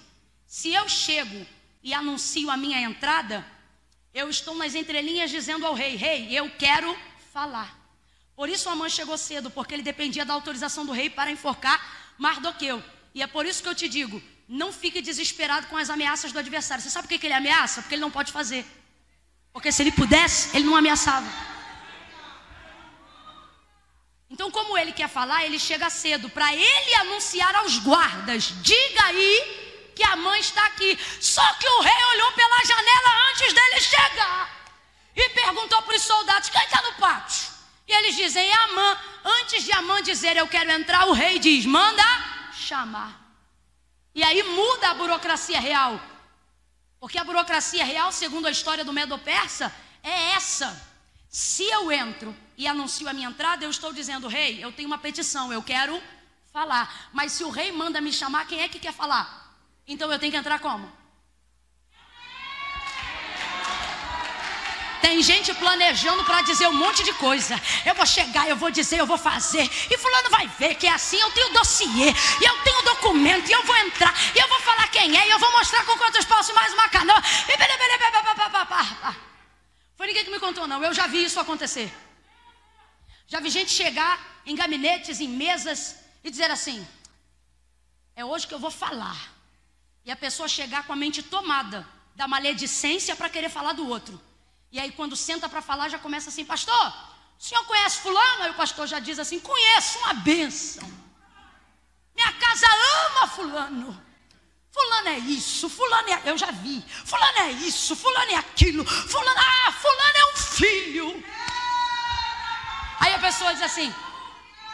se eu chego e anuncio a minha entrada, eu estou nas entrelinhas dizendo ao rei: Rei, eu quero falar. Por isso a mãe chegou cedo, porque ele dependia da autorização do rei para enforcar Mardoqueu. E é por isso que eu te digo: não fique desesperado com as ameaças do adversário. Você sabe por que ele ameaça? Porque ele não pode fazer. Porque se ele pudesse, ele não ameaçava. Então, como ele quer falar, ele chega cedo para ele anunciar aos guardas: diga aí que a mãe está aqui. Só que o rei olhou pela janela antes dele chegar e perguntou para os soldados: quem está no pátio? E eles dizem, Amã, antes de Amã dizer eu quero entrar, o rei diz, manda chamar. E aí muda a burocracia real. Porque a burocracia real, segundo a história do Medo-Persa, é essa. Se eu entro e anuncio a minha entrada, eu estou dizendo, rei, eu tenho uma petição, eu quero falar. Mas se o rei manda me chamar, quem é que quer falar? Então eu tenho que entrar como? Tem gente planejando para dizer um monte de coisa. Eu vou chegar, eu vou dizer, eu vou fazer. E fulano vai ver que é assim. Eu tenho dossiê, e eu tenho documento, e eu vou entrar, e eu vou falar quem é, e eu vou mostrar com quantos posso mais uma canoa. Foi ninguém que me contou, não. Eu já vi isso acontecer. Já vi gente chegar em gabinetes, em mesas, e dizer assim: É hoje que eu vou falar. E a pessoa chegar com a mente tomada da maledicência para querer falar do outro. E aí, quando senta para falar, já começa assim: Pastor, o senhor conhece Fulano? Aí o pastor já diz assim: Conheço, uma bênção. Minha casa ama Fulano. Fulano é isso, Fulano é. Eu já vi. Fulano é isso, Fulano é aquilo. Fulano, ah, Fulano é um filho. Aí a pessoa diz assim: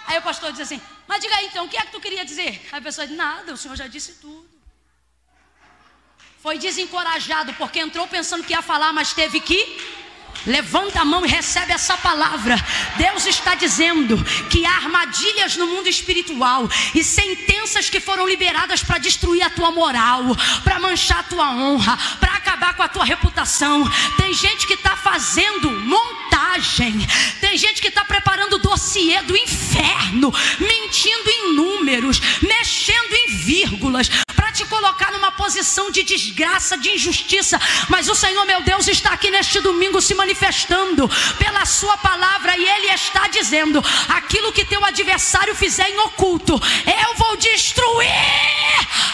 Aí o pastor diz assim: Mas diga aí então, o que é que tu queria dizer? Aí a pessoa diz: Nada, o senhor já disse tudo. Foi desencorajado porque entrou pensando que ia falar, mas teve que Levanta a mão e recebe essa palavra. Deus está dizendo que há armadilhas no mundo espiritual e sentenças que foram liberadas para destruir a tua moral, para manchar a tua honra, para acabar com a tua reputação. Tem gente que está fazendo montagem, tem gente que está preparando dossiê do inferno, mentindo em números, mexendo em vírgulas, te colocar numa posição de desgraça, de injustiça, mas o Senhor, meu Deus, está aqui neste domingo se manifestando pela Sua palavra e Ele está dizendo: aquilo que teu adversário fizer em oculto, eu vou destruir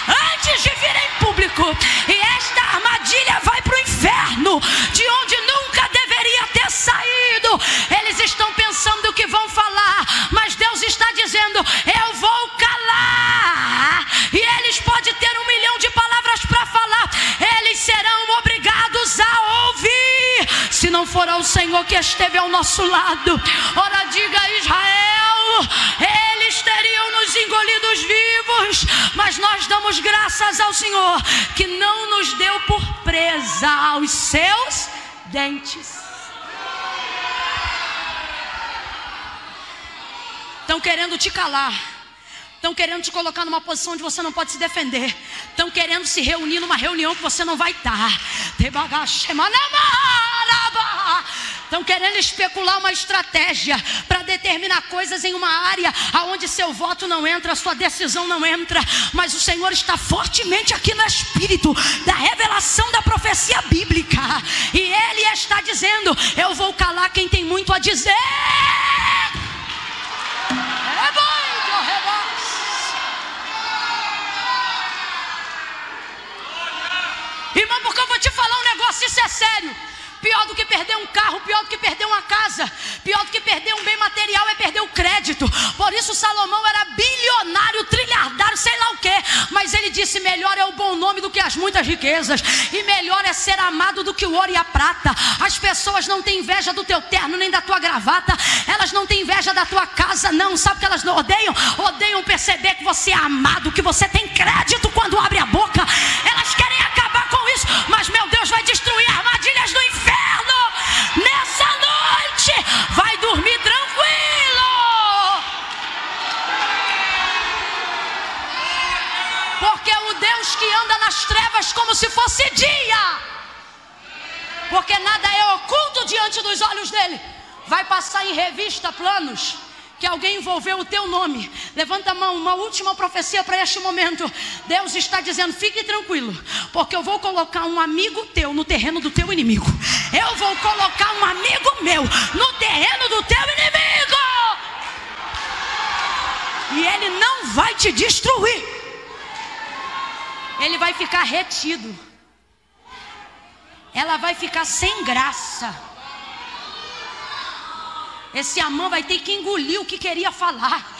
antes de vir em público, e esta armadilha vai para o inferno, de onde nunca deveria ter saído. Eles estão pensando que vão falar, mas Deus está dizendo: não for o Senhor que esteve ao nosso lado. Ora, diga Israel, eles teriam nos engolidos vivos, mas nós damos graças ao Senhor que não nos deu por presa aos seus dentes. Estão querendo te calar. Estão querendo te colocar numa posição onde você não pode se defender. Estão querendo se reunir numa reunião que você não vai estar. Estão querendo especular uma estratégia para determinar coisas em uma área aonde seu voto não entra, sua decisão não entra. Mas o Senhor está fortemente aqui no espírito da revelação da profecia bíblica. E Ele está dizendo: Eu vou calar quem tem muito a dizer. Irmão, porque eu vou te falar um negócio, isso é sério. Pior do que perder um carro, pior do que perder uma casa, pior do que perder um bem material é perder o crédito. Por isso Salomão era bilionário, trilhardário, sei lá o que. Mas ele disse: melhor é o bom nome do que as muitas riquezas, e melhor é ser amado do que o ouro e a prata. As pessoas não têm inveja do teu terno nem da tua gravata, elas não têm inveja da tua casa, não. Sabe que elas não odeiam? Odeiam perceber que você é amado, que você tem crédito quando abre a boca. Elas querem acabar com isso, mas meu Deus vai destruir armadilhas do inferno. Vai dormir tranquilo. Porque o Deus que anda nas trevas como se fosse dia. Porque nada é oculto diante dos olhos dele. Vai passar em revista planos que alguém envolveu o teu nome. Levanta a mão, uma última profecia para este momento. Deus está dizendo: fique tranquilo, porque eu vou colocar um amigo teu no terreno do teu inimigo. Eu vou colocar um amigo meu no terreno do teu inimigo. E ele não vai te destruir. Ele vai ficar retido. Ela vai ficar sem graça. Esse Amã vai ter que engolir o que queria falar.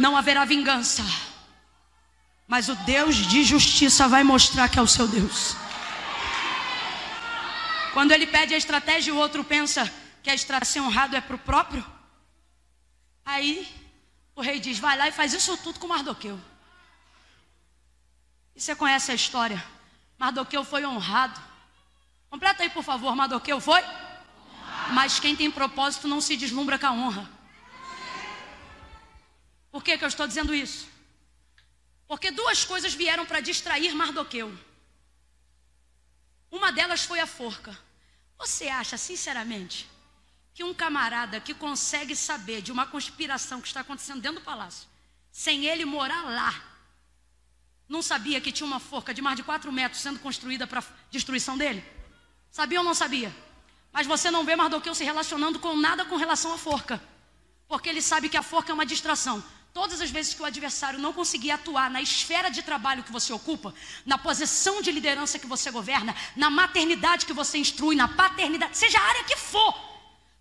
Não haverá vingança. Mas o Deus de justiça vai mostrar que é o seu Deus. Quando ele pede a estratégia, o outro pensa que a estratégia honrado é para o próprio. Aí o rei diz: vai lá e faz isso tudo com Mardoqueu. E você conhece a história? Mardoqueu foi honrado. Completa aí, por favor. Mardoqueu foi? Mas quem tem propósito não se deslumbra com a honra. Por que, que eu estou dizendo isso? Porque duas coisas vieram para distrair Mardoqueu. Uma delas foi a forca. Você acha, sinceramente, que um camarada que consegue saber de uma conspiração que está acontecendo dentro do palácio, sem ele morar lá, não sabia que tinha uma forca de mais de 4 metros sendo construída para destruição dele? Sabia ou não sabia? Mas você não vê Mardoqueu se relacionando com nada com relação à forca, porque ele sabe que a forca é uma distração. Todas as vezes que o adversário não conseguir atuar na esfera de trabalho que você ocupa, na posição de liderança que você governa, na maternidade que você instrui, na paternidade, seja a área que for,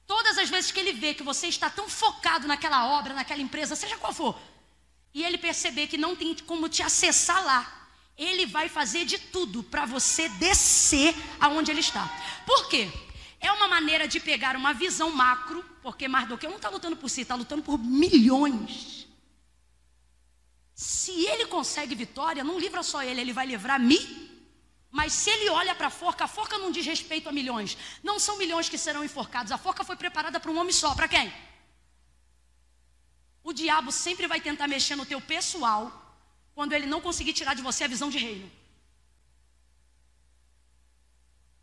Todas as vezes que ele vê que você está tão focado naquela obra, naquela empresa, seja qual for, e ele perceber que não tem como te acessar lá, ele vai fazer de tudo para você descer aonde ele está. Por quê? É uma maneira de pegar uma visão macro, porque Mardoqueu não está lutando por si, está lutando por milhões. Se ele consegue vitória, não livra só ele, ele vai livrar mim mas se ele olha para a forca, a forca não diz respeito a milhões. Não são milhões que serão enforcados. A forca foi preparada para um homem só. Para quem? O diabo sempre vai tentar mexer no teu pessoal quando ele não conseguir tirar de você a visão de reino.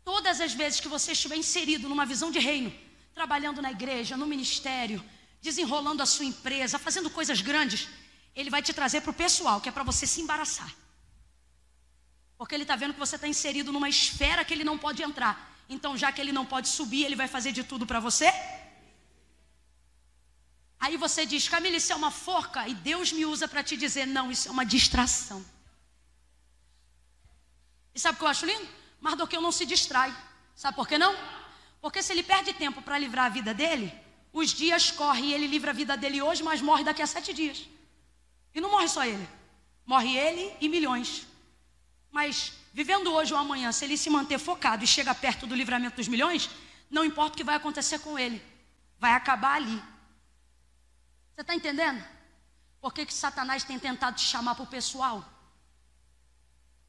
Toda todas as vezes que você estiver inserido numa visão de reino, trabalhando na igreja, no ministério, desenrolando a sua empresa, fazendo coisas grandes, ele vai te trazer para o pessoal, que é para você se embaraçar. Porque ele está vendo que você está inserido numa esfera que ele não pode entrar. Então, já que ele não pode subir, ele vai fazer de tudo para você. Aí você diz, Camila, isso é uma forca. E Deus me usa para te dizer, não, isso é uma distração. E sabe o que eu acho lindo? Mardoqueu não se distrai. Sabe por que não? Porque se ele perde tempo para livrar a vida dele, os dias correm e ele livra a vida dele hoje, mas morre daqui a sete dias. E não morre só ele. Morre ele e milhões. Mas vivendo hoje ou amanhã, se ele se manter focado e chega perto do livramento dos milhões, não importa o que vai acontecer com ele, vai acabar ali. Você está entendendo? Por que, que Satanás tem tentado te chamar para o pessoal?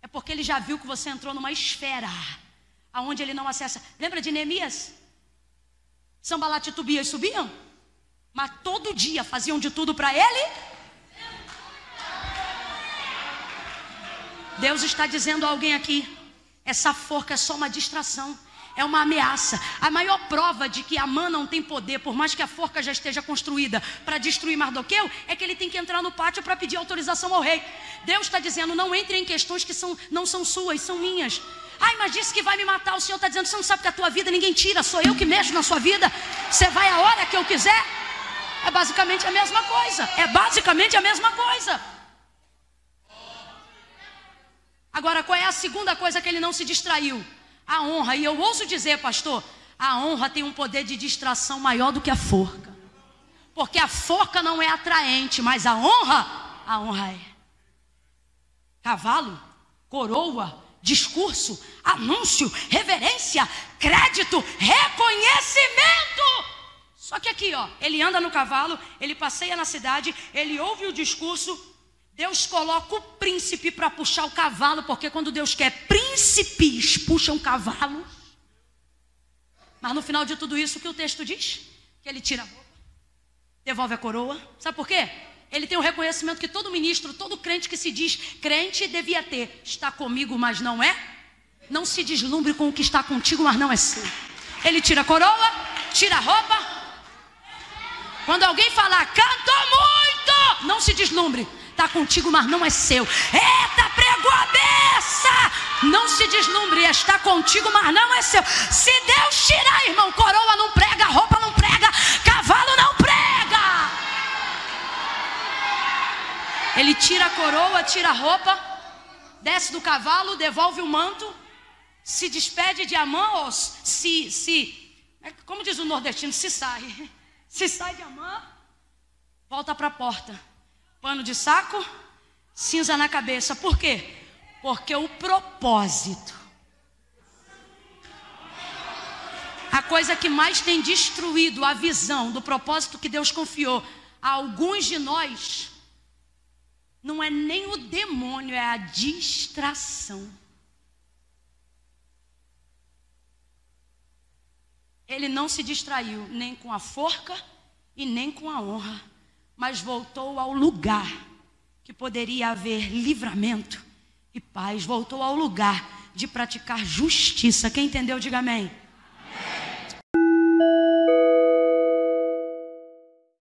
É porque ele já viu que você entrou numa esfera aonde ele não acessa. Lembra de Neemias? Sambalat e Tobias subiam, mas todo dia faziam de tudo para ele. Deus está dizendo a alguém aqui: essa forca é só uma distração é uma ameaça. A maior prova de que Amã não tem poder, por mais que a forca já esteja construída para destruir Mardoqueu, é que ele tem que entrar no pátio para pedir autorização ao rei. Deus está dizendo: não entre em questões que são, não são suas, são minhas. Ai, mas disse que vai me matar. O Senhor está dizendo: você não sabe que a tua vida ninguém tira, sou eu que mexo na sua vida. Você vai a hora que eu quiser. É basicamente a mesma coisa. É basicamente a mesma coisa. Agora, qual é a segunda coisa que ele não se distraiu? A honra, e eu ouso dizer, pastor, a honra tem um poder de distração maior do que a forca. Porque a forca não é atraente, mas a honra, a honra é. Cavalo, coroa, discurso, anúncio, reverência, crédito, reconhecimento. Só que aqui, ó, ele anda no cavalo, ele passeia na cidade, ele ouve o discurso, Deus coloca o príncipe para puxar o cavalo, porque quando Deus quer príncipes, puxam cavalos. Mas no final de tudo isso, o que o texto diz? Que ele tira a roupa, devolve a coroa. Sabe por quê? Ele tem o reconhecimento que todo ministro, todo crente que se diz crente devia ter. Está comigo, mas não é. Não se deslumbre com o que está contigo, mas não é seu. Ele tira a coroa, tira a roupa. Quando alguém falar, cantou muito, não se deslumbre está contigo, mas não é seu. Eita, pregou a beça! Não se deslumbre, está contigo, mas não é seu. Se Deus tirar, irmão, coroa não prega, roupa não prega, cavalo não prega. Ele tira a coroa, tira a roupa, desce do cavalo, devolve o manto, se despede de Amã, se, se, é como diz o nordestino, se sai. Se sai de Amã, volta para a porta pano de saco, cinza na cabeça. Por quê? Porque o propósito, a coisa que mais tem destruído a visão do propósito que Deus confiou a alguns de nós, não é nem o demônio, é a distração. Ele não se distraiu nem com a forca e nem com a honra mas voltou ao lugar que poderia haver livramento e paz, voltou ao lugar de praticar justiça. Quem entendeu, diga amém.